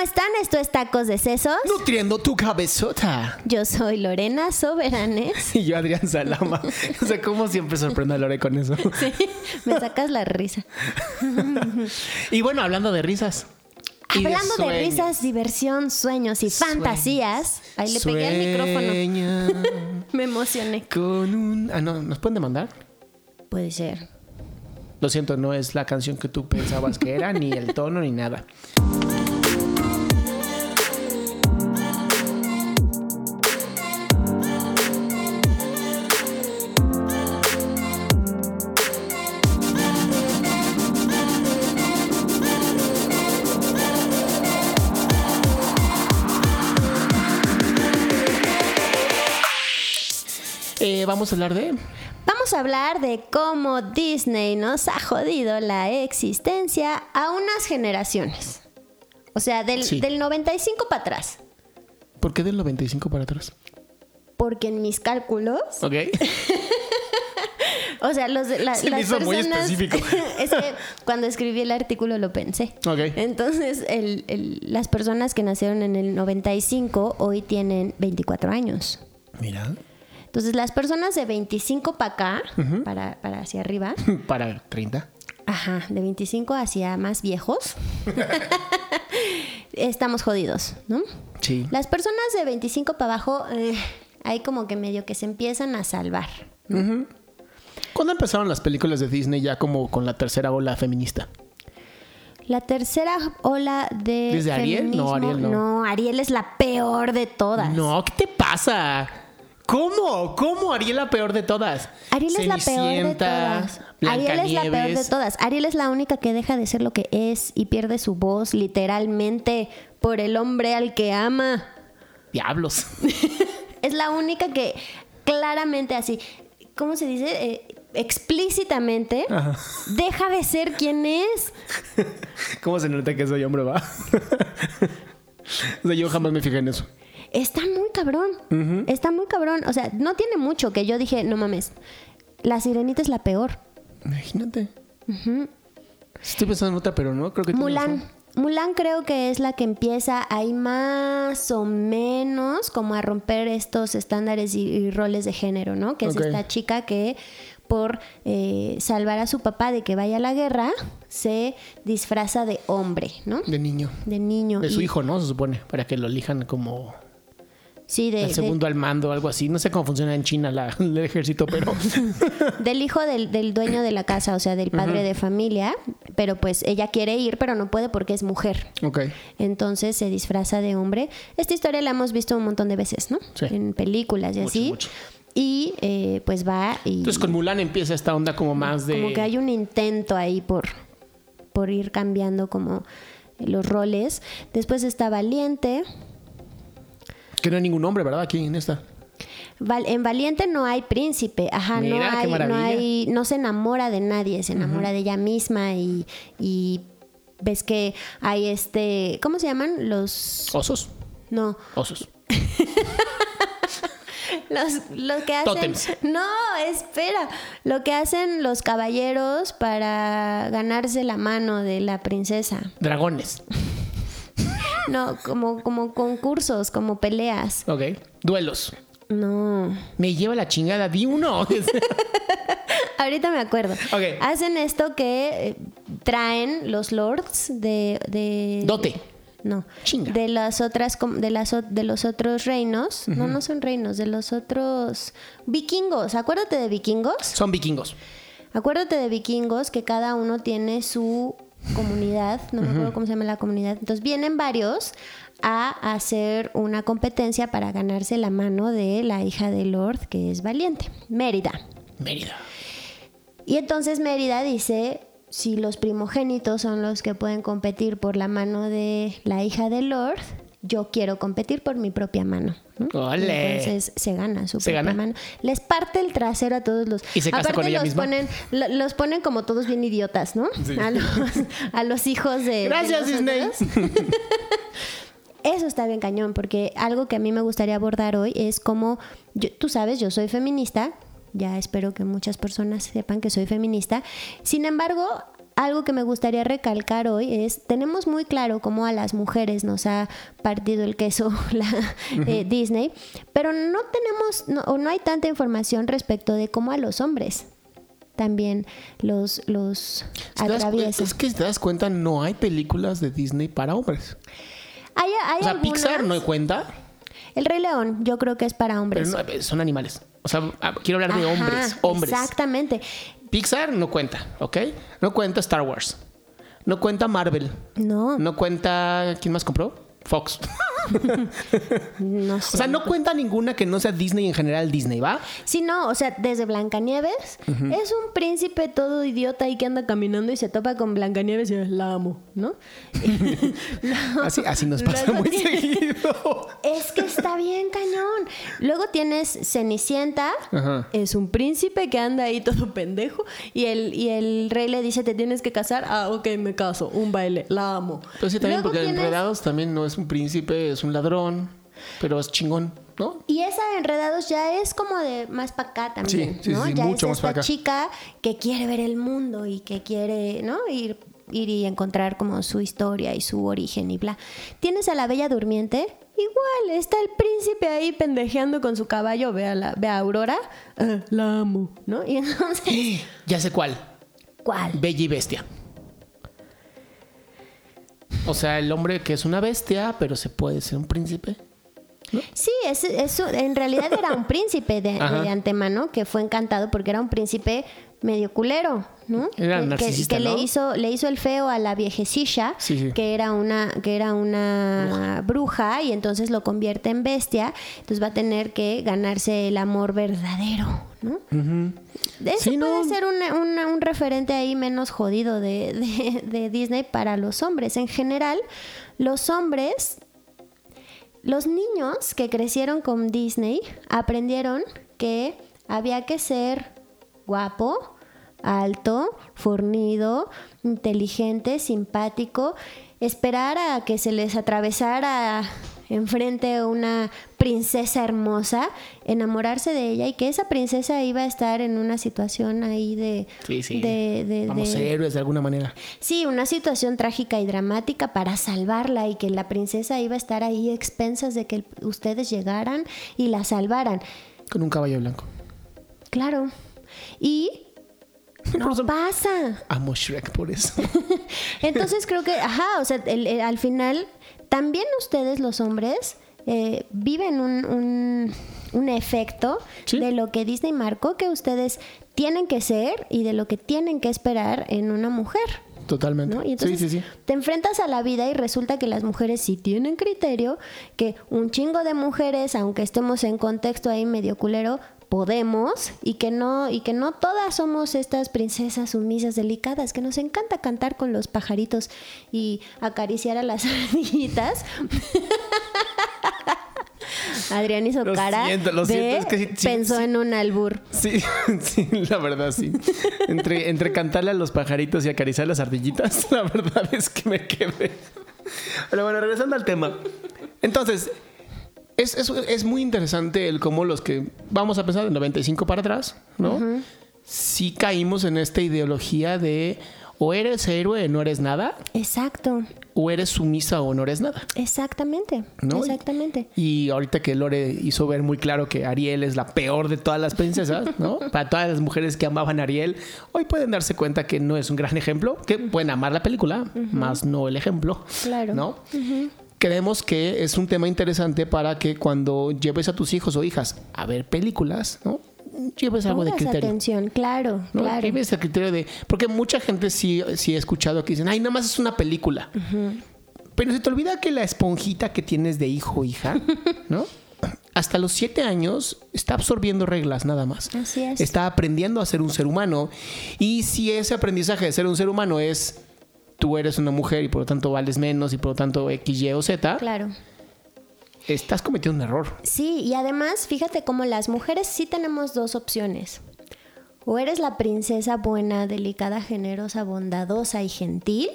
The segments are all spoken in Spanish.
están? Esto es Tacos de Sesos. Nutriendo tu cabezota. Yo soy Lorena Soberanes. Y yo Adrián Salama. O sea, ¿cómo siempre sorprende a Lore con eso? Sí, me sacas la risa. Y bueno, hablando de risas. Hablando de, risas, diversión, sueños y Sueños. fantasías. Ahí le pegué al micrófono. Me emocioné. Con un. Ah, no, ¿nos pueden demandar? Puede ser. Lo siento, no es la canción que tú pensabas que era, ni el tono, ni nada. Vamos a hablar de. Vamos a hablar de cómo Disney nos ha jodido la existencia a unas generaciones. O sea, del, Sí. del 95 para atrás. ¿Por qué del 95 para atrás? Porque en mis cálculos, Ok. o sea, los, la- Se las muy personas... específico. es que cuando escribí el artículo lo pensé. Ok. Entonces, el- el- las personas que nacieron en el 95 hoy tienen 24 años. Mira. Entonces, las personas de 25 para acá, para, para hacia arriba, Para 30. ajá, de 25 hacia más viejos, estamos jodidos, ¿no? Sí. Las personas de 25 para abajo, eh, hay como que medio que se empiezan a salvar. ¿Cuándo empezaron las películas de Disney ya como con la tercera ola feminista? La tercera ola de. ¿Desde Ariel? No, Ariel no. No, Ariel es la peor de todas. No, ¿qué te pasa? ¿Cómo? ¿Cómo Ariel la peor de todas? Ariel es la peor de todas. Ariel es la peor de todas. Ariel es la única que deja de ser lo que es y pierde su voz literalmente por el hombre al que ama. Diablos. Es la única que claramente así, ¿cómo se dice? Eh, explícitamente deja de ser quien es. ¿Cómo se nota que soy hombre, va? o sea, yo jamás me fijé en eso. Está muy cabrón. Está muy cabrón. O sea, no tiene mucho que yo dije, no mames, la sirenita es la peor. Imagínate. Estoy pensando en otra, pero no, creo que Mulan. Mulan creo que es la que empieza ahí más o menos como a romper estos estándares y, y roles de género, ¿no? Que es esta chica que por eh, salvar a su papá de que vaya a la guerra se disfraza de hombre, ¿no? De niño. De niño. De su Y- hijo, ¿no? Se supone. Para que lo elijan como Sí, de, el de- segundo al mando, algo así. No sé cómo funciona en China la- el ejército, pero. del hijo del, del dueño de la casa, o sea, del padre de familia, pero pues ella quiere ir, pero no puede porque es mujer. ok. Entonces se disfraza de hombre. Esta historia la hemos visto un montón de veces, ¿no? Sí. En películas y Mucho, así. mucho. Y eh, pues va y Entonces con Mulan empieza esta onda como más de. como que hay un intento ahí por, por ir cambiando como los roles. Después está Valiente. Que no hay ningún hombre, ¿verdad? Aquí en esta. Val- en Valiente no hay príncipe, ajá, Mira, no qué hay, no hay, no se enamora de nadie, se enamora de ella misma y, y ves que hay este, ¿cómo se llaman? Los, Osos. no, Osos. Los, lo que hacen. Tótems. No, espera. Lo que hacen los caballeros para ganarse la mano de la princesa. Dragones. No, como, como concursos, como peleas. Ok. Duelos. No. Me lleva la chingada. Di uno. Ahorita me acuerdo. Ok. Hacen esto que eh, traen los lords de. de Dote. No. Chinga. De las otras de las de los otros reinos. No, no son reinos, de los otros vikingos. Acuérdate de vikingos. Son vikingos. Acuérdate de vikingos que cada uno tiene su comunidad, no me acuerdo cómo se llama la comunidad. Entonces vienen varios a hacer una competencia para ganarse la mano de la hija de Lord, que es valiente, Mérida. Mérida. Y entonces Mérida dice, si los primogénitos son los que pueden competir por la mano de la hija de Lord, yo quiero competir por mi propia mano. ¿no? Entonces se gana su ¿Se propia gana? mano. Les parte el trasero a todos los. ¿Y se casa Aparte con ella los misma? ponen, lo- los ponen como todos bien idiotas, ¿no? Sí. A, los, a los hijos de. Gracias, Disney. Eso está bien cañón, porque algo que a mí me gustaría abordar hoy es como, yo- tú sabes, yo soy feminista, ya espero que muchas personas sepan que soy feminista, sin embargo, algo que me gustaría recalcar hoy es, tenemos muy claro cómo a las mujeres nos ha partido el queso la, eh, Disney, pero no tenemos no, o no hay tanta información respecto de cómo a los hombres también los, los ¿Te das cu- atraviesa. es que si te das cuenta, no hay películas de Disney para hombres. Hay, hay O sea, algunas- Pixar no cuenta, El Rey León, yo creo que es para pero hombres. no, son animales. O sea, ah, quiero hablar de Ajá, hombres, hombres. Exactamente. Pixar no cuenta, ¿ok? No cuenta Star Wars. No cuenta Marvel. No, no, cuenta. ¿Quién más compró? Fox. sé. O sea, no cuenta ninguna que no sea Disney en general, Disney, ¿va? Sí, no, o sea, desde Blancanieves es un príncipe todo idiota y que anda caminando y se topa con Blancanieves y la amo, ¿no? No, Así, así nos pasa muy seguido. Es que está bien cañón. Luego tienes Cenicienta, Ajá. es un príncipe que anda ahí todo pendejo y el, y el rey le dice, te tienes que casar. Ah, ok, me caso, un baile, la amo. Pero sí, también, Luego porque tienes- Enredados también no es un príncipe, es un ladrón, pero es chingón, ¿no? Y esa de Enredados ya es como de más para acá también, Sí, sí, ¿no? sí, ya mucho es más esta pa' acá. chica que quiere ver el mundo y que quiere, ¿no? Ir, ir y encontrar como su historia y su origen y bla. Tienes a la Bella Durmiente, igual, está el príncipe ahí pendejeando con su caballo, ve a, la, ve a Aurora, ah, la amo, ¿no? Y entonces, Ya sé cuál. ¿cuál? Bella y Bestia. O sea, el hombre que es una bestia, pero se puede ser un príncipe. Sí, es, es- en realidad era un príncipe de, de antemano que fue encantado porque era un príncipe medio culero, ¿no? Era que, que- narcisista, que ¿no? le hizo le hizo el feo a la viejecilla, Sí, sí. que era una que era una bruja. y entonces lo convierte en bestia, entonces va a tener que ganarse el amor verdadero, ¿no? Eso Sí, puede no. ser una- una- un referente ahí menos jodido de, de- de Disney para los hombres. En general, los hombres los niños que crecieron con Disney aprendieron que había que ser guapo, alto, fornido, inteligente, simpático, esperar a que se les atravesara enfrente una princesa hermosa, enamorarse de ella y que esa princesa iba a estar en una situación ahí de... Sí, sí. de- de- Vamos de- héroes de alguna manera. Sí, una situación trágica y dramática para salvarla y que la princesa iba a estar ahí a expensas de que ustedes llegaran y la salvaran. Con un caballo blanco. Claro. Y no pasa. Amo Shrek por eso. Entonces creo que, ajá, o sea, el- el- al final también ustedes los hombres eh, viven un, un- un efecto Sí. de lo que Disney marcó que ustedes tienen que ser y de lo que tienen que esperar en una mujer. Totalmente. ¿no? Y entonces sí, sí, sí. te enfrentas a la vida y resulta que las mujeres sí tienen criterio, que un chingo de mujeres, aunque estemos en contexto ahí medio culero, podemos y que no y que no todas somos estas princesas sumisas delicadas que nos encanta cantar con los pajaritos y acariciar a las ardillitas. Adrián hizo Lo cara siento, lo de siento, es que sí- sí- pensó sí. en un albur. Sí, sí, la verdad sí. Entre, entre cantarle a los pajaritos y acariciar las ardillitas, la verdad es que me quedé. Pero bueno, regresando al tema. Entonces, es, es, es muy interesante el cómo los que vamos a pensar del 95 para atrás, ¿no? Sí caímos en esta ideología de o eres héroe o no eres nada, Exacto, o eres sumisa o no eres nada. exactamente, ¿No? exactamente. Y ahorita que Lore hizo ver muy claro que Ariel es la peor de todas las princesas, ¿no? Para todas las mujeres que amaban a Ariel, hoy pueden darse cuenta que no es un gran ejemplo, que pueden amar la película, más no el ejemplo, Claro. ¿no? Creemos que es un tema interesante para que cuando lleves a tus hijos o hijas a ver películas, ¿no? Lleves algo de criterio. atención, claro, ¿no? claro. Que ves el criterio de. Porque mucha gente sí, sí he escuchado que dicen, ay, nada más es una película. Pero se te olvida que la esponjita que tienes de hijo o hija, ¿no? Hasta los siete años está absorbiendo reglas nada más. Así es. Está aprendiendo a ser un ser humano. Y si ese aprendizaje de ser un ser humano es tú eres una mujer y por lo tanto vales menos y por lo tanto X, Y o Z, Claro. estás cometiendo un error. Sí, y además, fíjate cómo las mujeres sí tenemos dos opciones. O eres la princesa buena, delicada, generosa, bondadosa y gentil,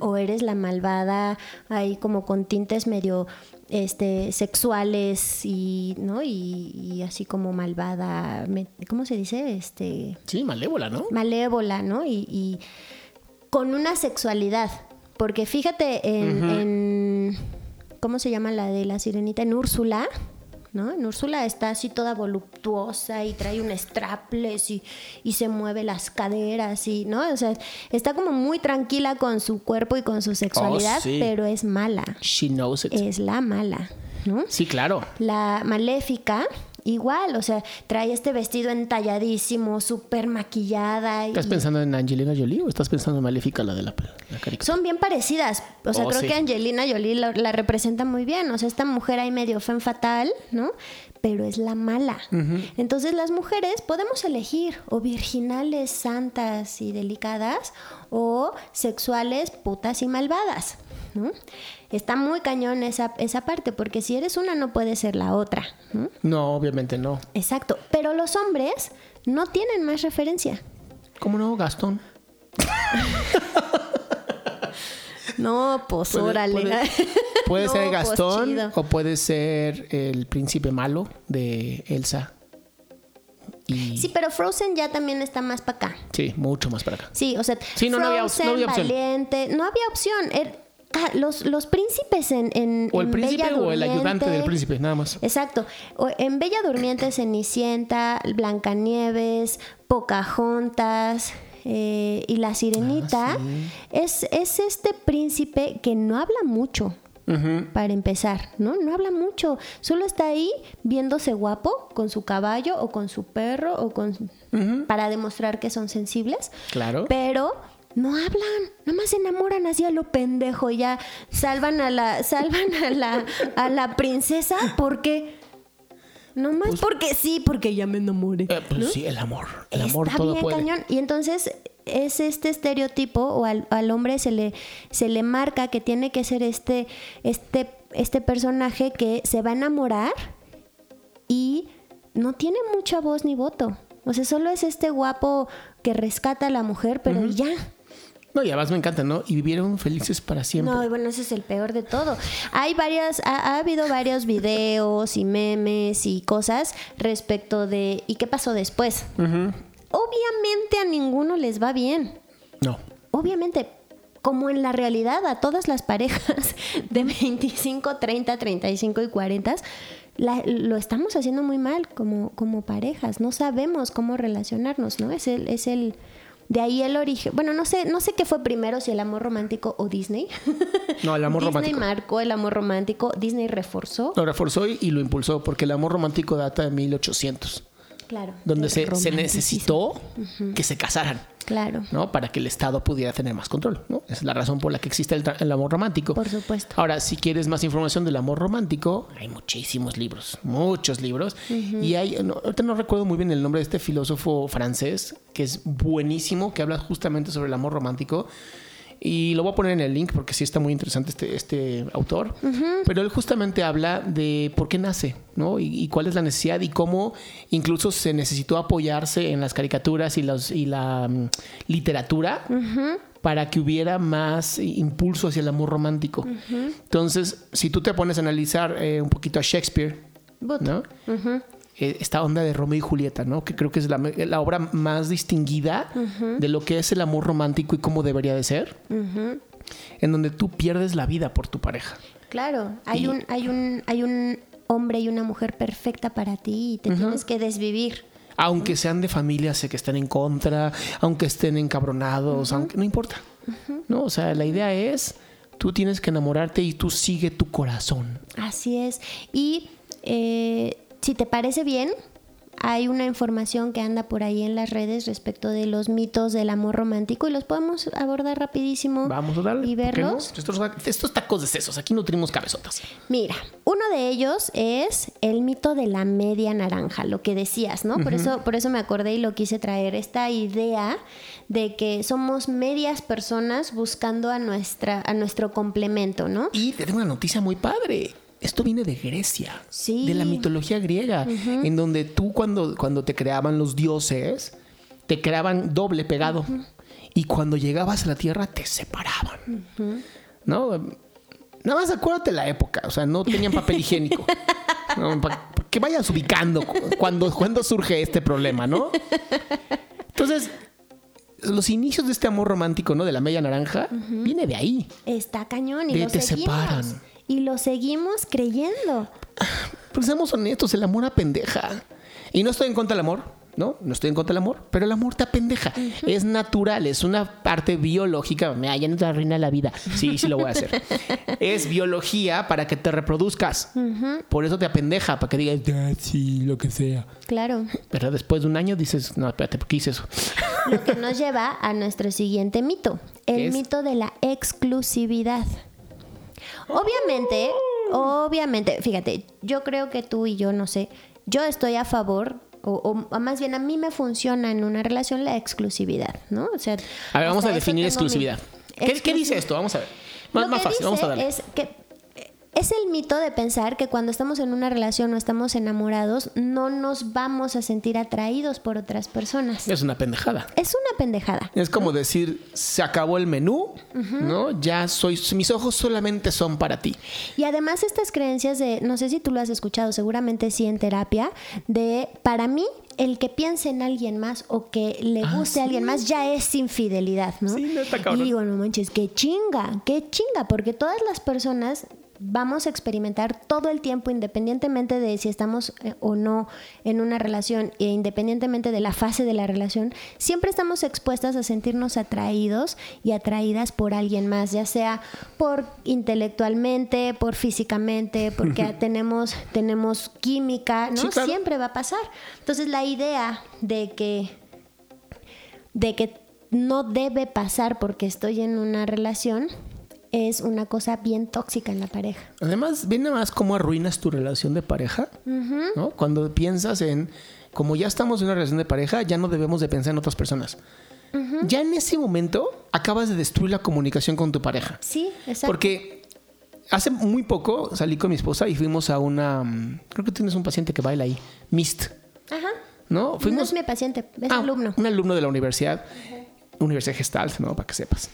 o eres la malvada, ahí como con tintes medio este sexuales y, ¿no? Y, y así como malvada, ¿cómo se dice? Este Sí, malévola, ¿no? malévola, ¿no? Y, y con una sexualidad. Porque fíjate en, en- ¿Cómo se llama la de la sirenita? En Úrsula. ¿No? En Úrsula está así toda voluptuosa y trae un strapless y, y se mueve las caderas y, ¿no? O sea, está como muy tranquila con su cuerpo y con su sexualidad, sí. pero es mala. She knows it. Es la mala, ¿no? Sí, claro. La maléfica, igual, o sea, trae este vestido entalladísimo, súper maquillada. ¿Estás y- pensando en Angelina Jolie o estás pensando en Maléfica, la de la, la caricatura? Son bien parecidas. O sea, Oh, creo sí. que Angelina Jolie la, la representa muy bien. O sea, esta mujer ahí medio fen fatal, ¿no? Pero es la mala. Entonces las mujeres podemos elegir o virginales, santas y delicadas o sexuales, putas y malvadas. ¿no? Está muy cañón esa, esa parte, porque si eres una no puedes ser la otra. ¿no? No, obviamente no. Exacto. Pero los hombres no tienen más referencia. ¿Cómo no, Gastón? No, pues Puede- órale. puede- Puede No, ser pues, Gastón o puede ser el príncipe malo de Elsa. Y Sí, pero Frozen ya también está más para acá. sí, mucho más para acá. Sí, o sea, Sí, no, no había op- no Frozen, había opción. Valiente, no había opción. Los, los príncipes en, en O el en príncipe Bella o el ayudante del Durmiente- príncipe, nada más. Exacto. O en Bella Durmiente, Cenicienta, Blancanieves, Pocahontas eh, y La Sirenita, Ah, sí. es, es este príncipe que no habla mucho. Para empezar, ¿no? No habla mucho. Solo está ahí viéndose guapo con su caballo o con su perro o con para demostrar que son sensibles. Claro. Pero no hablan, nada más se enamoran así a lo pendejo y ya salvan a la salvan a la a la princesa porque nomás porque sí, porque ya me enamoré. Eh, pues sí, el amor. El amor Está todo bien puede. cañón. Y entonces es este estereotipo o al, al hombre se le, se le marca que tiene que ser este, este, este personaje que se va a enamorar y no tiene mucha voz ni voto. O sea, solo es este guapo que rescata a la mujer, pero ya. No, y además me encanta, ¿no? Y vivieron felices para siempre. No, y bueno, ese es el peor de todo. Hay varias, ha, ha habido varios videos y memes y cosas respecto de ¿y qué pasó después? Obviamente a ninguno les va bien. No. Obviamente, como en la realidad, a todas las parejas de 25, 30, 35 y 40, la- lo estamos haciendo muy mal como, como parejas. No sabemos cómo relacionarnos, ¿no? Es el, es el. De ahí el origen. Bueno, no sé, no sé qué fue primero, si el amor romántico o Disney. No, el amor Disney romántico. marcó el amor romántico, Disney reforzó. Lo reforzó y, y lo impulsó porque el amor romántico data de 1800, Claro. donde se, se necesitó que se casaran, Claro, ¿no? Para que el Estado pudiera tener más control, ¿no? Esa es la razón por la que existe el, amor romántico. por supuesto. Ahora, si quieres más información del amor romántico, hay muchísimos libros, muchos libros. Y hay, no, ahorita no recuerdo muy bien el nombre de este filósofo francés, que es buenísimo, que habla justamente sobre el amor romántico. Y lo voy a poner en el link porque sí está muy interesante este, este autor. Pero él justamente habla de por qué nace, ¿no? Y, y cuál es la necesidad y cómo incluso se necesitó apoyarse en las caricaturas y, los, y la mm, literatura para que hubiera más impulso hacia el amor romántico. Entonces, si tú te pones a analizar eh, un poquito a Shakespeare, ¿no? Eh, esta onda de Romeo y Julieta, ¿no? Que creo que es la, la obra más distinguida de lo que es el amor romántico y cómo debería de ser. En donde tú pierdes la vida por tu pareja. Claro, hay Y- un, hay un, hay un hombre y una mujer perfecta para ti y te tienes que desvivir. Aunque sean de familias que estén en contra, aunque estén encabronados, aunque no importa. ¿No? O sea, la idea es, tú tienes que enamorarte y tú sigue tu corazón. Así es. Y eh, si te parece bien, hay una información que anda por ahí en las redes respecto de los mitos del amor romántico y los podemos abordar rapidísimo Vamos a darle. y ¿por qué no? verlos. Estos, estos tacos de sesos, aquí nutrimos cabezotas. Mira, uno de ellos es el mito de la media naranja, lo que decías, ¿no? Por eso, por eso me acordé y lo quise traer, esta idea de que somos medias personas buscando a nuestra, a nuestro complemento, ¿no? Y te tengo una noticia muy padre. Esto viene de Grecia, Sí. de la mitología griega, en donde tú cuando, cuando te creaban los dioses, te creaban doble pegado. Y cuando llegabas a la tierra, te separaban. ¿No? Nada más acuérdate la época, o sea, no tenían papel higiénico. No, que vayas ubicando cu- cuando, cuando surge este problema, ¿no? Entonces, los inicios de este amor romántico, ¿no? De la media naranja, viene de ahí. Está cañón y De lo te seguimos. separan. Y lo seguimos creyendo. Pero seamos honestos, el amor apendeja. Y no estoy en contra del amor, ¿no? No estoy en contra del amor, pero el amor te apendeja. Es natural, es una parte biológica. Mira, ya no te arruina la vida. Sí, sí lo voy a hacer. es biología para que te reproduzcas. Por eso te apendeja, para que digas, "Ah, sí, lo que sea. Claro. Pero después de un año dices, no, espérate, ¿por qué hice eso? Lo que nos lleva a nuestro siguiente mito, el mito de la exclusividad. Obviamente, obviamente, fíjate, yo creo que tú y yo, no sé, yo estoy a favor, o, o más bien a mí me funciona en una relación la exclusividad, ¿no? O sea, A ver, vamos a definir mi- exclusividad. ¿Qué, qué dice esto? Vamos a ver. Más, Lo más que fácil, vamos a darle. Es que es el mito de pensar que cuando estamos en una relación o estamos enamorados, no nos vamos a sentir atraídos por otras personas. Es una pendejada. Es una pendejada. Es como decir, se acabó el menú, ¿no? Ya soy, mis ojos solamente son para ti. Y además estas creencias de, no sé si tú lo has escuchado, seguramente sí en terapia, de para mí el que piense en alguien más o que le guste a alguien más ya es infidelidad, ¿no? Ah, Sí, neta, cabrón. y digo, no manches, qué chinga, qué chinga, porque todas las personas vamos a experimentar todo el tiempo, independientemente de si estamos eh, o no en una relación e independientemente de la fase de la relación, siempre estamos expuestas a sentirnos atraídos y atraídas por alguien más, ya sea por intelectualmente, por físicamente, porque tenemos, tenemos química, ¿no? Sí, claro. Siempre va a pasar. Entonces la idea de que de que no debe pasar porque estoy en una relación es una cosa bien tóxica en la pareja. Además, viene más cómo arruinas tu relación de pareja, ¿no? Cuando piensas en, como ya estamos en una relación de pareja, ya no debemos de pensar en otras personas. Ya en ese momento acabas de destruir la comunicación con tu pareja. Sí, exacto. Porque hace muy poco salí con mi esposa y fuimos a una, mm, creo que tienes un paciente que baila ahí, MIST, Ajá. ¿no? No Fuimos es mi paciente, es Ah, alumno. Un alumno de la universidad. Universidad Gestalt, ¿no? Para que sepas.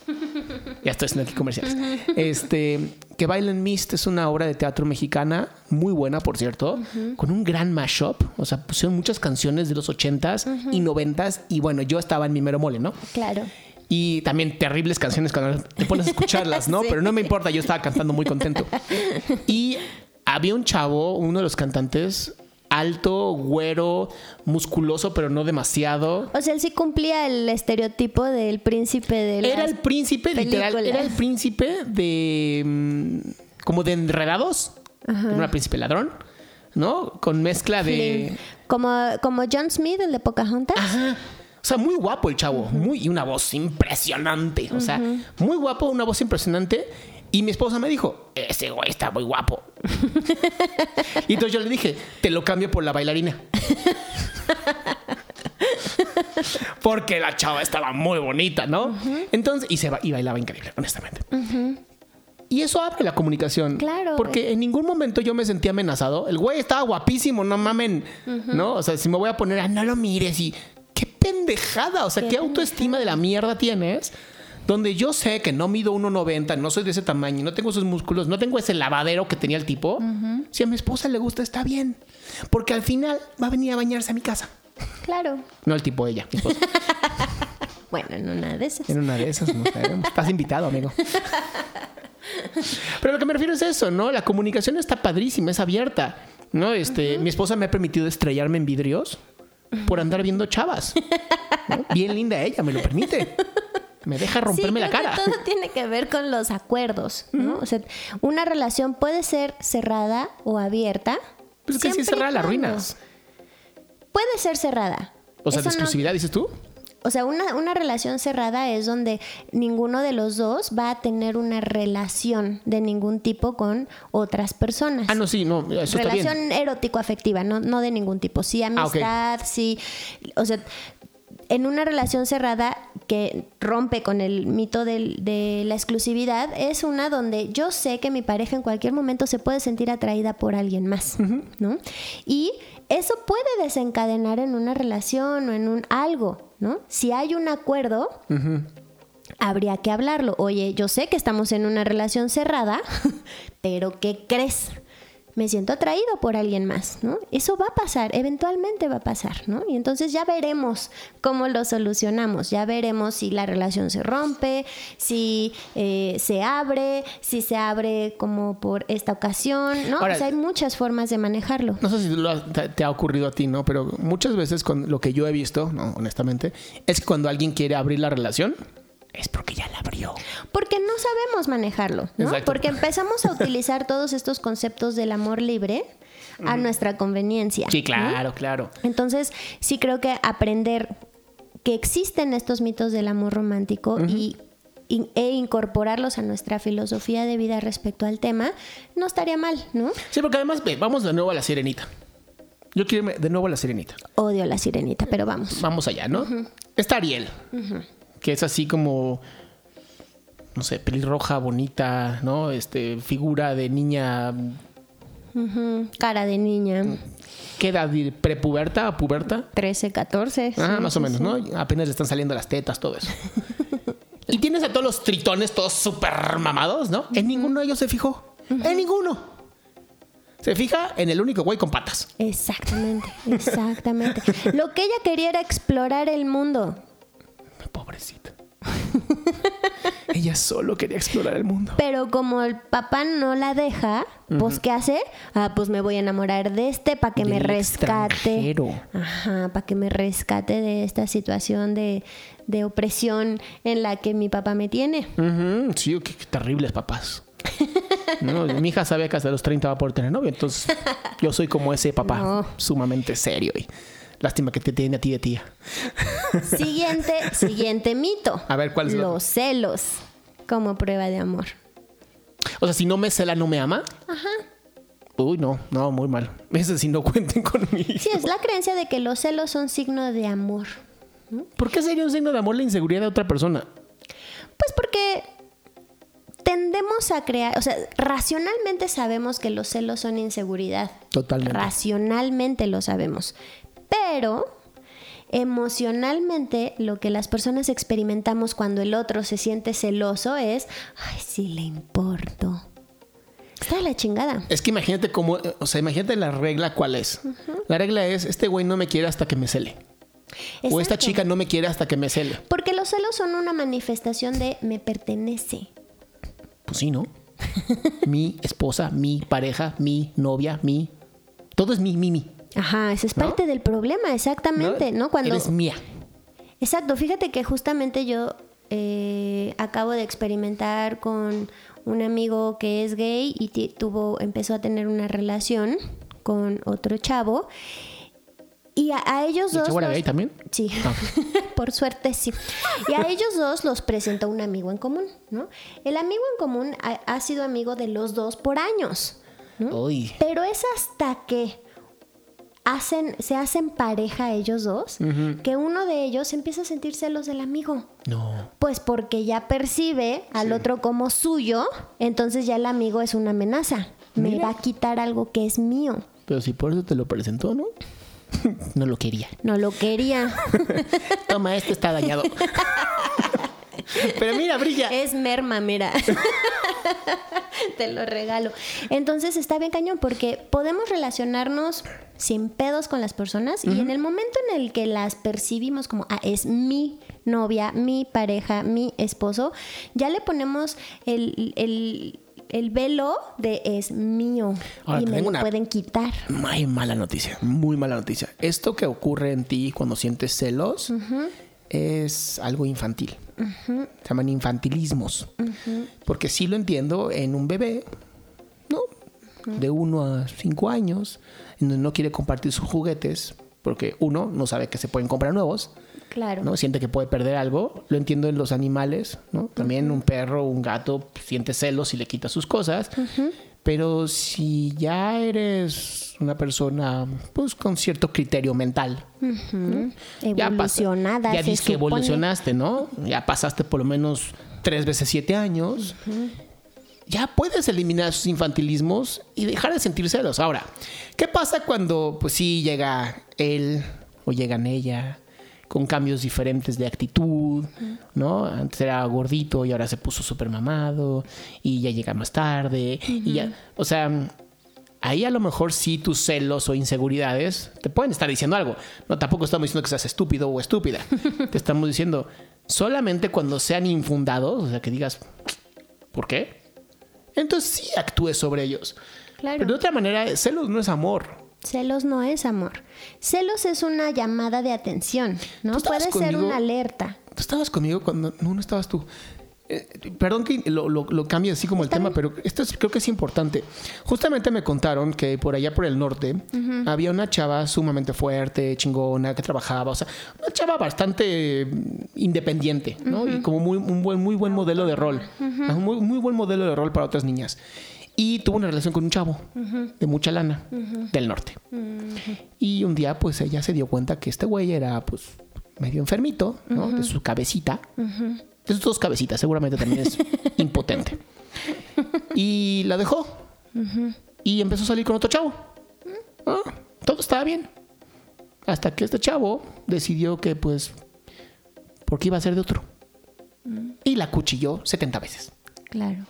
ya estoy haciendo aquí comerciales. Este, que Baila en Mist es una obra de teatro mexicana, muy buena, por cierto, con un gran mashup. O sea, pusieron muchas canciones de los 80s y 90s. Y bueno, yo estaba en mi mero mole, ¿no? Claro. Y también terribles canciones cuando te pones a escucharlas, ¿no? Sí. Pero no me importa, yo estaba cantando muy contento. Y había un chavo, uno de los cantantes, alto, güero, musculoso, pero no demasiado. O sea, él sí cumplía el estereotipo del príncipe de Era las el príncipe, literal, era el príncipe de. mm, como de enredados. Era un príncipe ladrón, ¿no? Con mezcla de. Flynn. Como, como John Smith, el de Pocahontas. Ajá. O sea, muy guapo el chavo. Muy, y una voz impresionante. O sea, muy guapo, una voz impresionante. Y mi esposa me dijo, ese güey está muy guapo. y entonces yo le dije, te lo cambio por la bailarina. Porque la chava estaba muy bonita, ¿no? Entonces, y, se ba- y bailaba increíble, honestamente. Y eso abre la comunicación. Claro. Porque en ningún momento yo me sentí amenazado. El güey estaba guapísimo, no mamen. ¿No? O sea, si me voy a poner, ah, no lo mires y. ¡Qué pendejada! O sea, ¿qué, Qué autoestima de la mierda tienes? Donde yo sé que no mido 1,90, no soy de ese tamaño, no tengo esos músculos, no tengo ese lavadero que tenía el tipo. Si a mi esposa le gusta, está bien. Porque al final va a venir a bañarse a mi casa. Claro. No el tipo ella, mi esposa. Bueno, en una de esas. En una de esas, no. Estás invitado, amigo. Pero lo que me refiero es eso, ¿no? La comunicación está padrísima, es abierta. ¿No? Este, mi esposa me ha permitido estrellarme en vidrios por andar viendo chavas. ¿no? Bien linda ella, me lo permite. Me deja romperme Sí, la cara. que todo tiene que ver con los acuerdos, ¿no? O sea, una relación puede ser cerrada o abierta. Pues es que si es cerrada la arruinas. Puede ser cerrada. O sea, de no- exclusividad, dices tú. o sea, una, una relación cerrada es donde ninguno de los dos va a tener una relación de ningún tipo con otras personas. Ah, no, sí, no, eso relación erótico-afectiva, no, no de ningún tipo. Sí, Ah, amistad, sí. O sea, en una relación cerrada que rompe con el mito de la exclusividad, es una donde yo sé que mi pareja en cualquier momento se puede sentir atraída por alguien más, ¿no? Y eso puede desencadenar en una relación o en un algo, ¿no? Si hay un acuerdo, habría que hablarlo. Oye, yo sé que estamos en una relación cerrada, pero ¿qué crees? Me siento atraído por alguien más, ¿no? Eso va a pasar, eventualmente va a pasar, ¿no? Y entonces ya veremos cómo lo solucionamos, ya veremos si la relación se rompe, si eh, se abre, si se abre como por esta ocasión, ¿no? Ahora- o sea, hay muchas formas de manejarlo. No sé si lo ha- te, te ha ocurrido a ti, ¿no? Pero muchas veces con lo que yo he visto, no, honestamente, es que cuando alguien quiere abrir la relación, es porque ya la abrió. Porque no sabemos manejarlo, ¿no? Exacto. Porque empezamos a utilizar todos estos conceptos del amor libre a nuestra conveniencia. Sí, ¿no? claro, claro. Entonces, sí creo que aprender que existen estos mitos del amor romántico y, y- e incorporarlos a nuestra filosofía de vida respecto al tema, no estaría mal, ¿no? Sí, porque además, ve, vamos de nuevo a la sirenita. Yo quiero irme de nuevo a la sirenita. Odio a la sirenita, pero vamos. Vamos allá, ¿no? Está Ariel, que es así como, no sé, pelirroja, bonita, ¿no? Este, figura de niña, Cara de niña. ¿qué edad? ¿Prepuberta o puberta? 13, 14. Ah, sí, más o menos, sí. ¿no? Apenas le están saliendo las tetas, todo eso. y tienes a todos los tritones todos súper mamados, ¿no? En ninguno de ellos se fijó. En ninguno. Se fija en el único güey con patas. Exactamente, exactamente. Lo que ella quería era explorar el mundo. Pobrecita. Ella solo quería explorar el mundo. Pero como el papá no la deja, pues ¿qué hace? Ah, pues me voy a enamorar de este para que me rescate. extranjero. Ajá, para que me rescate de esta situación de, de opresión en la que mi papá me tiene. Sí, qué, qué terribles papás. No, mi hija sabe que hasta los 30 va a poder tener novio, entonces yo soy como ese papá No. sumamente serio y lástima que te tiene a ti de tía. Siguiente, siguiente mito. A ver, ¿cuál es Los celos como prueba de amor. O sea, si no me cela, no me ama. Ajá. Uy, no, no, muy mal. Ese sí no cuenten conmigo. Sí, es la creencia de que los celos son signo de amor. ¿Por qué sería un signo de amor la inseguridad de otra persona? Pues porque tendemos a crear, o sea, racionalmente sabemos que los celos son inseguridad. Totalmente. Racionalmente lo sabemos. Pero emocionalmente lo que las personas experimentamos cuando el otro se siente celoso es, ay, sí le importo. Está de la chingada. Es que imagínate cómo, o sea, imagínate la regla cuál es. La regla es, este güey no me quiere hasta que me cele. O esta chica no me quiere hasta que me cele. Porque los celos son una manifestación de me pertenece. Pues sí, ¿no? mi esposa, mi pareja, mi novia, mi... Todo es mi, mi, mi. Ajá, ese es ¿No? parte del problema, exactamente, ¿no? Cuando Eres mía. Exacto, fíjate que justamente yo eh, acabo de experimentar con un amigo que es gay y tuvo, empezó a tener una relación con otro chavo. Y a, a ellos ¿Y dos. era los- gay también? Sí, Ah. por suerte sí. Y a ellos dos los presentó un amigo en común, ¿no? El amigo en común ha, ha sido amigo de los dos por años. Uy. Pero es hasta que hacen, se hacen pareja ellos dos que uno de ellos empieza a sentir celos del amigo. No. Pues porque ya percibe al otro como suyo, entonces ya el amigo es una amenaza. Me va a quitar algo que es mío. Pero si por eso te lo presentó, ¿no? no lo quería. No lo quería. Toma, este está dañado. Pero mira, brilla. es merma, mira. Te lo regalo. Entonces está bien cañón porque podemos relacionarnos sin pedos con las personas y en el momento en el que las percibimos como, ah, es mi novia, mi pareja, mi esposo, ya le ponemos el, el- el velo de es mío Ahora, y me lo pueden quitar. Muy mala noticia, muy mala noticia. Esto que ocurre en ti cuando sientes celos es algo infantil. Se llaman infantilismos. Porque sí lo entiendo en un bebé, ¿no? De uno a cinco años, en donde no quiere compartir sus juguetes, porque uno no sabe que se pueden comprar nuevos, Claro. ¿no? Siente que puede perder algo. Lo entiendo en los animales, ¿no? También un perro, un gato siente celos y le quita sus cosas. Pero si ya eres una persona pues con cierto criterio mental, ya Evolucionada. ya se dices que evolucionaste, ¿no? Ya pasaste por lo menos tres veces siete años. Ya puedes eliminar esos infantilismos y dejar de sentir celos. Ahora, ¿qué pasa cuando, pues sí, llega él o llegan ella con cambios diferentes de actitud, ¿no? Antes era gordito y ahora se puso súper mamado y ya llega más tarde y ya, o sea, ahí a lo mejor sí tus celos o inseguridades te pueden estar diciendo algo. No, tampoco estamos diciendo que seas estúpido o estúpida. te estamos diciendo solamente cuando sean infundados, o sea, que digas, ¿por qué? Entonces sí actúes sobre ellos. Claro. Pero de otra manera, celos no es amor. Celos no es amor. Celos es una llamada de atención, ¿no? ¿Tú estabas Puede ser conmigo? una alerta. Tú estabas conmigo cuando... No, no estabas tú. Eh, perdón que lo, lo, lo cambie así como el tema, pero esto es- creo que es importante. Justamente me contaron que por allá por el norte había una chava sumamente fuerte, chingona, que trabajaba, o sea, una chava bastante independiente, ¿no? Y como muy, un buen, muy buen modelo de rol. Un muy, muy buen modelo de rol para otras niñas. Y tuvo una relación con un chavo de mucha lana del norte. Y un día, pues ella se dio cuenta que este güey era, pues, medio enfermito, ¿no? De su cabecita. De sus dos cabecitas, seguramente también es impotente. Y la dejó. Y empezó a salir con otro chavo. Ah, todo estaba bien. Hasta que este chavo decidió que, pues, porque iba a ser de otro. Y la cuchilló 70 veces. Claro.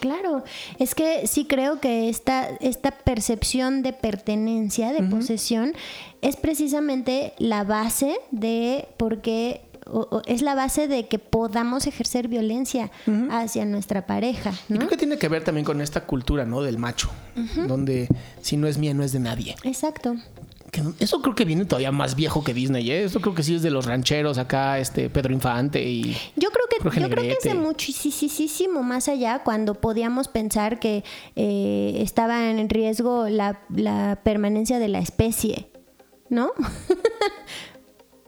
Claro, es que sí creo que esta, esta percepción de pertenencia, de posesión, es precisamente la base de por qué o- o es la base de que podamos ejercer violencia hacia nuestra pareja, Y ¿no? creo que tiene que ver también con esta cultura, ¿no? Del macho. Donde si no es mía, no es de nadie. Exacto. Que eso creo que viene todavía más viejo que Disney, ¿eh? Eso creo que sí es de los rancheros acá, este Pedro Infante y... Yo creo que Jorge yo creo que es de muchísimo más allá cuando podíamos pensar que eh, estaba en riesgo la, la permanencia de la especie, ¿no?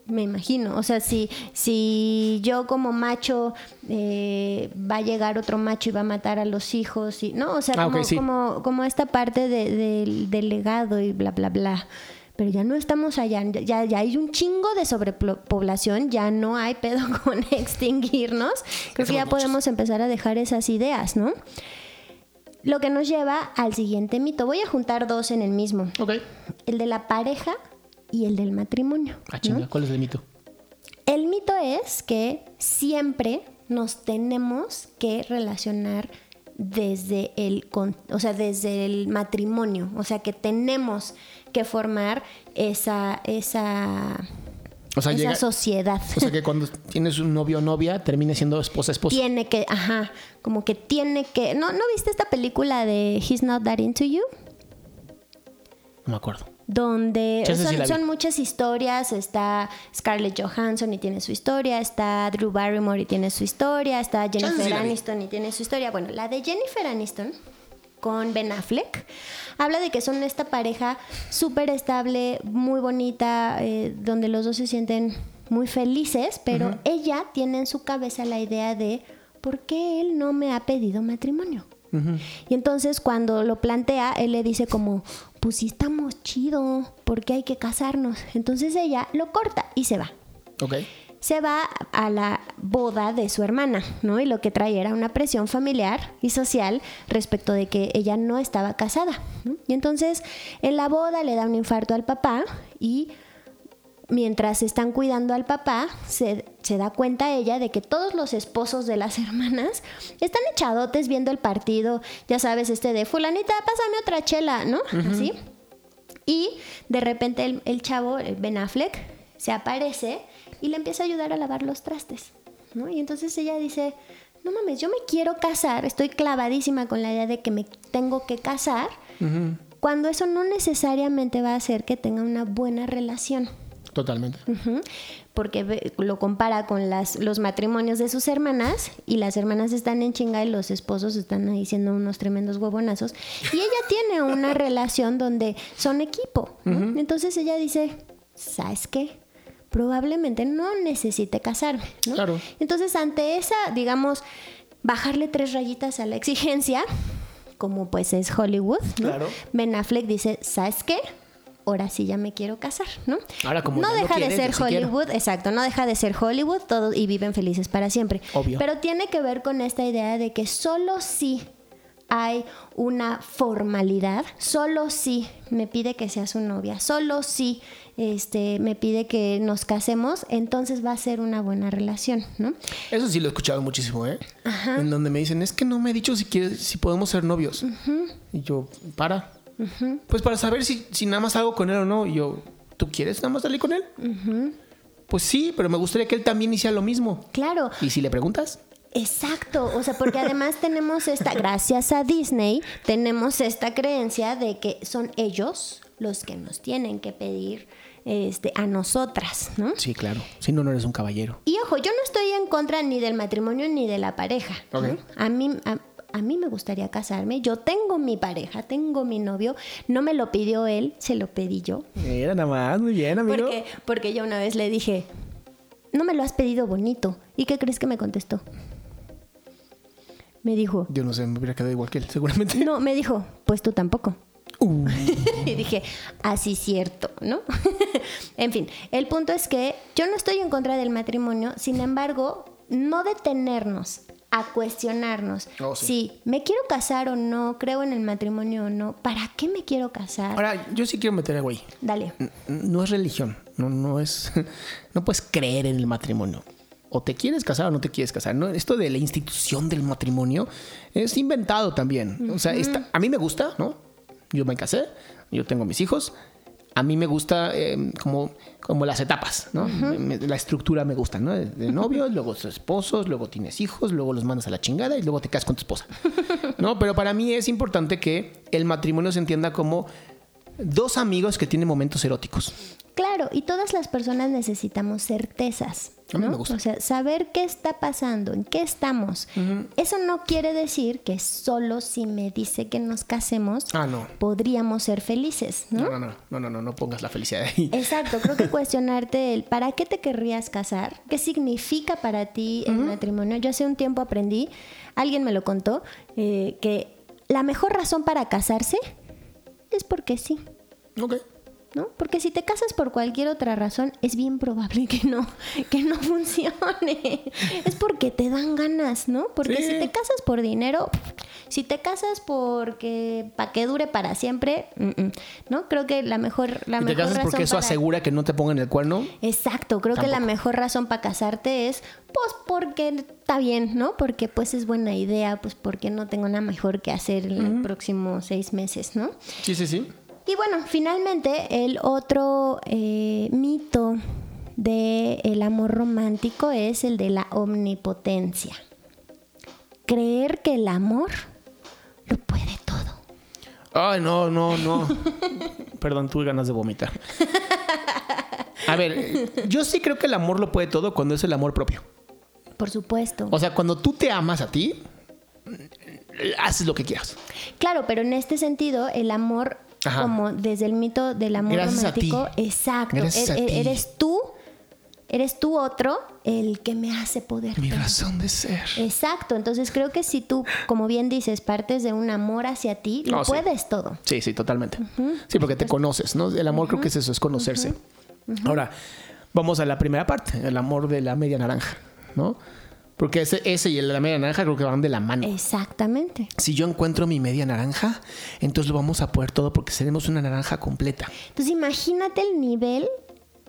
Me imagino, o sea, si, si yo como macho eh, va a llegar otro macho y va a matar a los hijos, y, ¿no? O sea, Ah, como, sí. como, como esta parte de- del- del legado y bla, bla, bla. Pero ya no estamos allá, ya, ya hay un chingo de sobrepoblación, ya no hay pedo con extinguirnos. Creo que ya muchos. podemos empezar a dejar esas ideas, ¿no? Lo que nos lleva al siguiente mito. Voy a juntar dos en el mismo. Ok. El de la pareja y el del matrimonio. Ah, ¿no? chinga, ¿cuál es el mito? El mito es que siempre nos tenemos que relacionar desde el, con- o sea, desde el matrimonio, o sea, que tenemos que formar esa, esa, O sea, esa llega- sociedad. O sea que cuando tienes un novio o novia, termina siendo esposa esposo. tiene que, ajá, como que tiene que. ¿No, ¿no viste esta película de He's Not That Into You? No me acuerdo. donde sí son, son muchas historias. Está Scarlett Johansson y tiene su historia, está Drew Barrymore y tiene su historia, está Jennifer. Aniston y tiene su historia. Bueno, la de Jennifer Aniston con Ben Affleck habla de que son esta pareja súper estable, muy bonita, eh, donde los dos se sienten muy felices, pero ella tiene en su cabeza la idea de ¿por qué él no me ha pedido matrimonio? Y entonces cuando lo plantea, él le dice como, pues sí estamos chido, ¿por qué hay que casarnos? Entonces ella lo corta y se va. Ok. Se va a la boda de su hermana, ¿no? Y lo que trae era una presión familiar y social respecto de que ella no estaba casada. ¿no? Y entonces en la boda le da un infarto al papá y mientras están cuidando al papá, se, se da cuenta ella de que todos los esposos de las hermanas están echadotes viendo el partido, ya sabes, este de fulanita, pásame otra chela, ¿no? Así. Y de repente el, el chavo, el Ben Affleck, se aparece y le empieza a ayudar a lavar los trastes, ¿no? Y entonces ella dice, no mames, yo me quiero casar, estoy clavadísima con la idea de que me tengo que casar, cuando eso no necesariamente va a hacer que tenga una buena relación. Totalmente. Porque lo compara con las, los matrimonios de sus hermanas y las hermanas están en chinga y los esposos están ahí siendo unos tremendos huevonazos. Y ella tiene una relación donde son equipo. ¿no? Entonces ella dice, ¿sabes qué? Probablemente no necesite casarme. ¿no? Claro. Entonces ante esa, digamos, bajarle tres rayitas a la exigencia, como pues es Hollywood, ¿no? Claro. Ben Affleck dice, ¿sabes qué? Ahora sí ya me quiero casar, ¿no? Ahora, como no deja quieres, de ser. Hollywood, exacto, no deja de ser Hollywood, todo y viven felices para siempre. Obvio. Pero tiene que ver con esta idea de que solo si hay una formalidad, solo si me pide que sea su novia, solo si este me pide que nos casemos, entonces va a ser una buena relación, ¿no? Eso sí lo he escuchado muchísimo, ¿eh? En donde me dicen, es que no me he dicho si quieres, si podemos ser novios. Y yo, para. Pues para saber si, si nada más hago con él o no. Y yo, ¿tú quieres nada más salir con él? Pues sí, pero me gustaría que él también hiciera lo mismo. Claro. ¿Y si le preguntas? Exacto, o sea, porque además tenemos esta, gracias a Disney, tenemos esta creencia de que son ellos los que nos tienen que pedir este, a nosotras, ¿no? Sí, claro. Si no, no eres un caballero. Y ojo, yo no estoy en contra ni del matrimonio ni de la pareja. A mí, a, a mí me gustaría casarme. Yo tengo mi pareja, tengo mi novio. No me lo pidió él, se lo pedí yo. Mira, nada más, muy bien, amigo. Porque, porque yo una vez le dije, no me lo has pedido bonito. ¿Y qué crees que me contestó? Me dijo, Yo no sé, me hubiera quedado igual que él, seguramente. no, me dijo, pues tú tampoco. Uh, y dije, así cierto, ¿no? en fin, el punto es que yo no estoy en contra del matrimonio, sin embargo, no detenernos a cuestionarnos Oh, sí. si me quiero casar o no, creo en el matrimonio o no, ¿para qué me quiero casar? Ahora, yo sí quiero meter algo ahí. Dale. No es religión, no, no es, no puedes creer en el matrimonio. O te quieres casar o no te quieres casar. ¿no? Esto de la institución del matrimonio es inventado también. O sea, está- a mí me gusta, ¿no? Yo me casé, yo tengo mis hijos. A mí me gusta eh, como, como las etapas, ¿no? Me- me- la estructura me gusta, ¿no? De, novios, luego esposos, luego tienes hijos, luego los mandas a la chingada y luego te casas con tu esposa. ¿No? Pero para mí es importante que el matrimonio se entienda como dos amigos que tienen momentos eróticos. Claro, y todas las personas necesitamos certezas. A mí me gusta. O sea, saber qué está pasando, en qué estamos. Eso no quiere decir que solo si me dice que nos casemos Ah, no. podríamos ser felices, ¿no? No, no, no, no, no, no, no pongas la felicidad ahí. Exacto, creo que cuestionarte el ¿para qué te querrías casar? ¿Qué significa para ti el matrimonio? Yo hace un tiempo aprendí, alguien me lo contó, eh, que la mejor razón para casarse es porque sí. Ok. ¿No? Porque si te casas por cualquier otra razón, es bien probable que no, que no funcione. Es porque te dan ganas, ¿no? Porque Sí. si te casas por dinero, si te casas porque para que dure para siempre, ¿no? Creo que la mejor, la ¿Y te mejor casas razón porque eso para- asegura que no te pongan el cuerno? Exacto, creo que la mejor razón para casarte es, pues, porque está bien, ¿no? Porque pues es buena idea, pues porque no tengo nada mejor que hacer en los próximos seis meses, ¿no? Sí, sí, sí. Y bueno, finalmente el otro eh, mito del amor romántico es el de la omnipotencia. Creer que el amor lo puede todo. Ay, no, no, no. Perdón, tuve ganas de vomitar. A ver, yo sí creo que el amor lo puede todo cuando es el amor propio. Por supuesto. O sea, cuando tú te amas a ti, haces lo que quieras. Claro, pero en este sentido, el amor, Ajá. como desde el mito del amor Gracias a ti. romántico, exacto. Gracias a e- e- ti. Eres tú, eres tú otro el que me hace poder. Mi razón de ser. Exacto, entonces creo que si tú, como bien dices, partes de un amor hacia ti, lo Oh, sí. puedes todo. Sí, sí, totalmente. Sí, porque te conoces, ¿no? El amor creo que es eso, es conocerse. Ahora, vamos a la primera parte, el amor de la media naranja, ¿no? Porque ese, ese y el de la media naranja creo que van de la mano. Exactamente. Si yo encuentro mi media naranja, entonces lo vamos a poder todo porque seremos una naranja completa. Entonces imagínate el nivel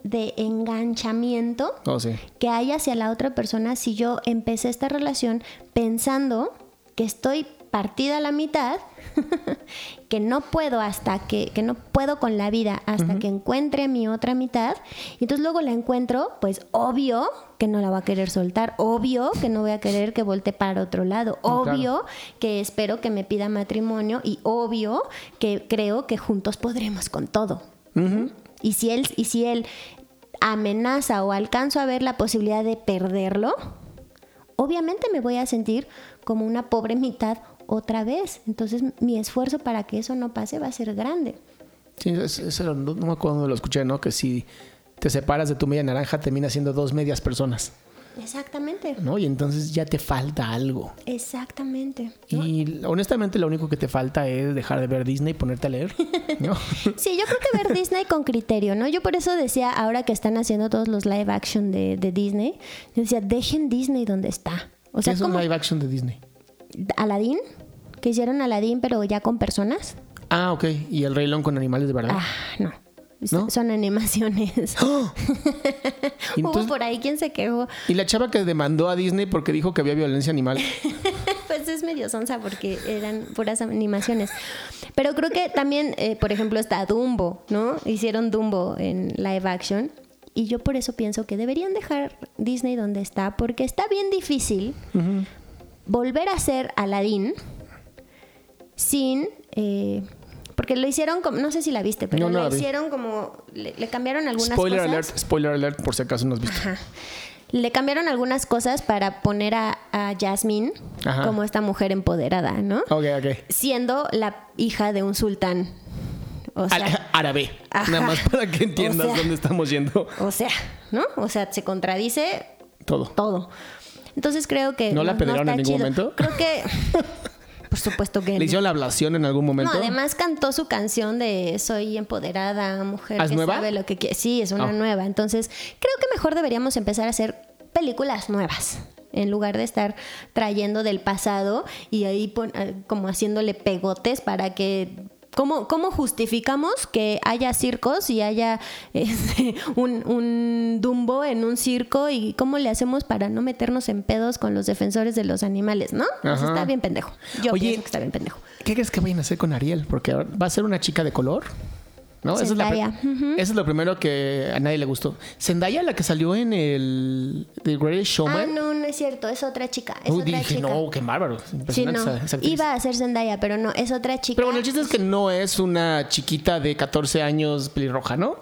de enganchamiento Oh, sí. que hay hacia la otra persona si yo empecé esta relación pensando que estoy partida a la mitad, que no puedo hasta que, que no puedo con la vida hasta que encuentre mi otra mitad, y entonces luego la encuentro, pues obvio que no la voy a querer soltar, obvio que no voy a querer que voltee para otro lado, claro. obvio que espero que me pida matrimonio y obvio que creo que juntos podremos con todo. Y si él, y si él amenaza o alcanzo a ver la posibilidad de perderlo, obviamente me voy a sentir como una pobre mitad otra vez. Entonces mi esfuerzo para que eso no pase va a ser grande. Sí, es- eso no, no me acuerdo dónde lo escuché, ¿no? Que si te separas de tu media naranja, termina siendo dos medias personas, Exactamente. ¿no? Y entonces ya te falta algo. Exactamente. Y honestamente lo único que te falta es dejar de ver Disney y ponerte a leer, ¿no? Sí, yo creo que ver Disney con criterio, ¿no? Yo por eso decía, ahora que están haciendo todos los live action de, de Disney, yo decía, dejen Disney donde está. O ¿Qué sea, es un live action de Disney? Aladdin, que hicieron Aladdin pero ya con personas. Ah, ok. ¿Y el Rey León con animales de verdad? Ah, no. ¿No? Son animaciones. ¡Ah! Y, Hubo entonces- por ahí quien se quejó. y la chava que demandó a Disney porque dijo que había violencia animal. Pues pues es medio sonsa porque eran puras animaciones. Pero creo que también, eh, por ejemplo, está Dumbo, ¿no? Hicieron Dumbo en live action. Y yo por eso pienso que deberían dejar Disney donde está, porque está bien difícil volver a ser Aladdin sin... eh, porque lo hicieron como, no sé si la viste, pero No, no lo vi. hicieron como, le, le cambiaron algunas Spoiler cosas. alert, spoiler alert, por si acaso no has visto. Ajá. Le cambiaron algunas cosas para poner a, a Jasmine Ajá. como esta mujer empoderada, ¿no? Ok, ok. Siendo la hija de un sultán. O sea, Al- árabe. Ajá. Nada más para que entiendas O sea. dónde estamos yendo. o sea, ¿no? O sea, se contradice Todo. todo. Entonces creo que. ¿No la apedrearon está en ningún chido. momento? Creo que. Por supuesto que ¿Le hicieron la ablación en algún momento? No, además cantó su canción de Soy empoderada, mujer ¿Ah, que nueva? sabe lo que quiere. Sí, es una Ah. nueva. Entonces, creo que mejor deberíamos empezar a hacer películas nuevas. En lugar de estar trayendo del pasado y ahí pon- eh, como haciéndole pegotes para que. ¿Cómo, cómo justificamos que haya circos y haya este, un, un Dumbo en un circo? ¿Y cómo le hacemos para no meternos en pedos con los defensores de los animales? ¿No? Ajá. está bien pendejo. Yo Oye, pienso que está bien pendejo. ¿Qué crees que vayan a hacer con Ariel? Porque va a ser una chica de color. ¿No? Eso es, la pri- eso es lo primero que a nadie le gustó. Zendaya, la que salió en el The Greatest Ah, Showman. no, no es cierto, es otra chica. Es Uy, otra dije, chica. no, qué bárbaro. Sí, no. esa- esa actriz. Iba a ser Zendaya, pero no, es otra chica. Pero bueno, el chiste es que no es una chiquita de 14 años pelirroja, ¿no?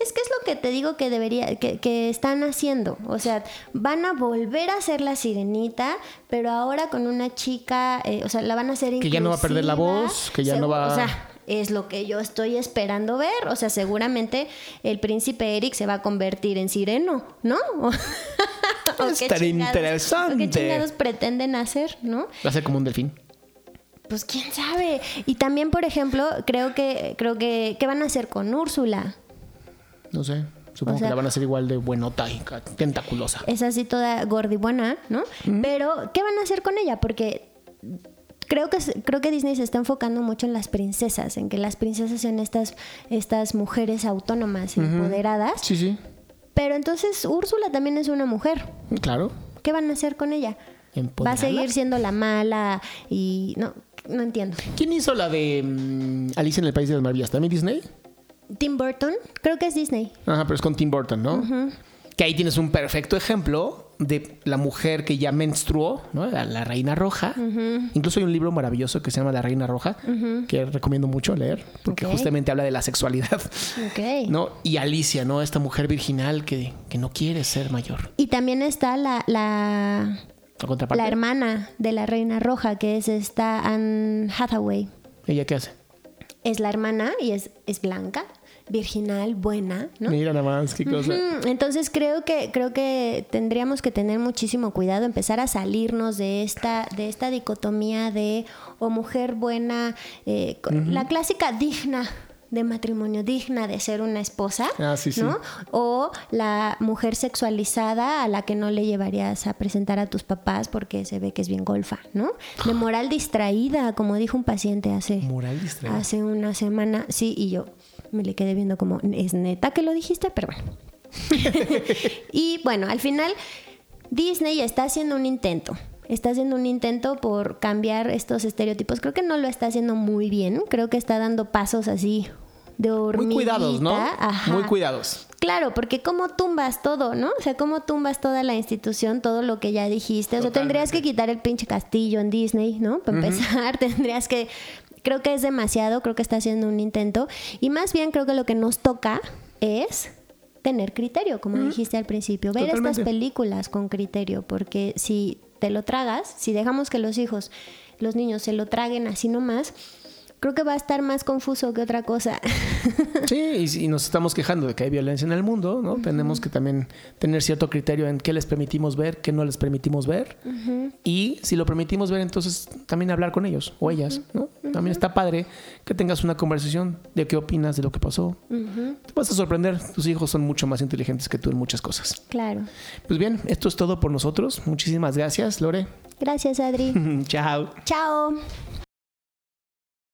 Es que es lo que te digo que debería, que, que están haciendo. O sea, van a volver a hacer la sirenita, pero ahora con una chica, eh, o sea, la van a hacer Que ya no va a perder la voz, que ya no va- O sea, es lo que yo estoy esperando ver. O sea, seguramente el príncipe Eric se va a convertir en sireno, ¿no? Chingados- interesante. o qué chingados pretenden hacer, ¿no? Va a ser como un delfín. Pues quién sabe. Y también, por ejemplo, creo que creo que qué van a hacer con Úrsula. No sé. Supongo O sea- que la van a hacer igual de buenota y tentaculosa. Es así toda gordibuena, ¿no? Pero ¿qué van a hacer con ella? Porque creo que creo que Disney se está enfocando mucho en las princesas, en que las princesas sean estas estas mujeres autónomas empoderadas. Sí, sí. Pero entonces Úrsula también es una mujer. Claro. ¿Qué van a hacer con ella? ¿Va a seguir siendo la mala y no no entiendo. ¿Quién hizo la de mm, Alicia en el País de las Maravillas? ¿También Disney? Tim Burton, creo que es Disney. Ajá, pero es con Tim Burton, ¿no? Que ahí tienes un perfecto ejemplo de la mujer que ya menstruó, ¿no? La, la Reina Roja. Incluso hay un libro maravilloso que se llama La Reina Roja, que recomiendo mucho leer, porque justamente habla de la sexualidad. ¿no? Y Alicia, ¿no? Esta mujer virginal que, que no quiere ser mayor. Y también está la, la, la hermana de la Reina Roja, que es esta Anne Hathaway. ¿Ella qué hace? Es la hermana y es, es blanca, virginal, buena, ¿no? Mira nada más, qué cosa. Entonces creo que creo que tendríamos que tener muchísimo cuidado, empezar a salirnos de esta de esta dicotomía de o mujer buena, eh, la clásica digna de matrimonio, digna de ser una esposa, Ah, sí, sí. ¿no? O la mujer sexualizada a la que no le llevarías a presentar a tus papás porque se ve que es bien golfa, ¿no? De moral distraída, como dijo un paciente hace Moral distraída. Hace una semana, sí, y yo me le quedé viendo como, ¿es neta que lo dijiste? Pero bueno. y bueno, al final Disney está haciendo un intento. Está haciendo un intento por cambiar estos estereotipos. Creo que no lo está haciendo muy bien. Creo que está dando pasos así de hormiguita. Muy cuidados, ¿no? Ajá. Muy cuidados. Claro, porque cómo tumbas todo, ¿no? O sea, cómo tumbas toda la institución, todo lo que ya dijiste. O sea, tendrías que quitar el pinche castillo en Disney, ¿no? Para empezar, tendrías que... Creo que es demasiado, creo que está haciendo un intento. Y más bien creo que lo que nos toca es tener criterio, como dijiste al principio. Ver Totalmente. estas películas con criterio, porque si te lo tragas, si dejamos que los hijos, los niños se lo traguen así nomás, creo que va a estar más confuso que otra cosa. Sí, y si nos estamos quejando de que hay violencia en el mundo, ¿no? Tenemos que también tener cierto criterio en qué les permitimos ver, qué no les permitimos ver. Y si lo permitimos ver, entonces también hablar con ellos o ellas, ¿no? También está padre que tengas una conversación de qué opinas de lo que pasó. Te vas a sorprender, tus hijos son mucho más inteligentes que tú en muchas cosas. claro. Pues bien, esto es todo por nosotros. Muchísimas gracias, Lore. Gracias, Adri. Chao. Chao.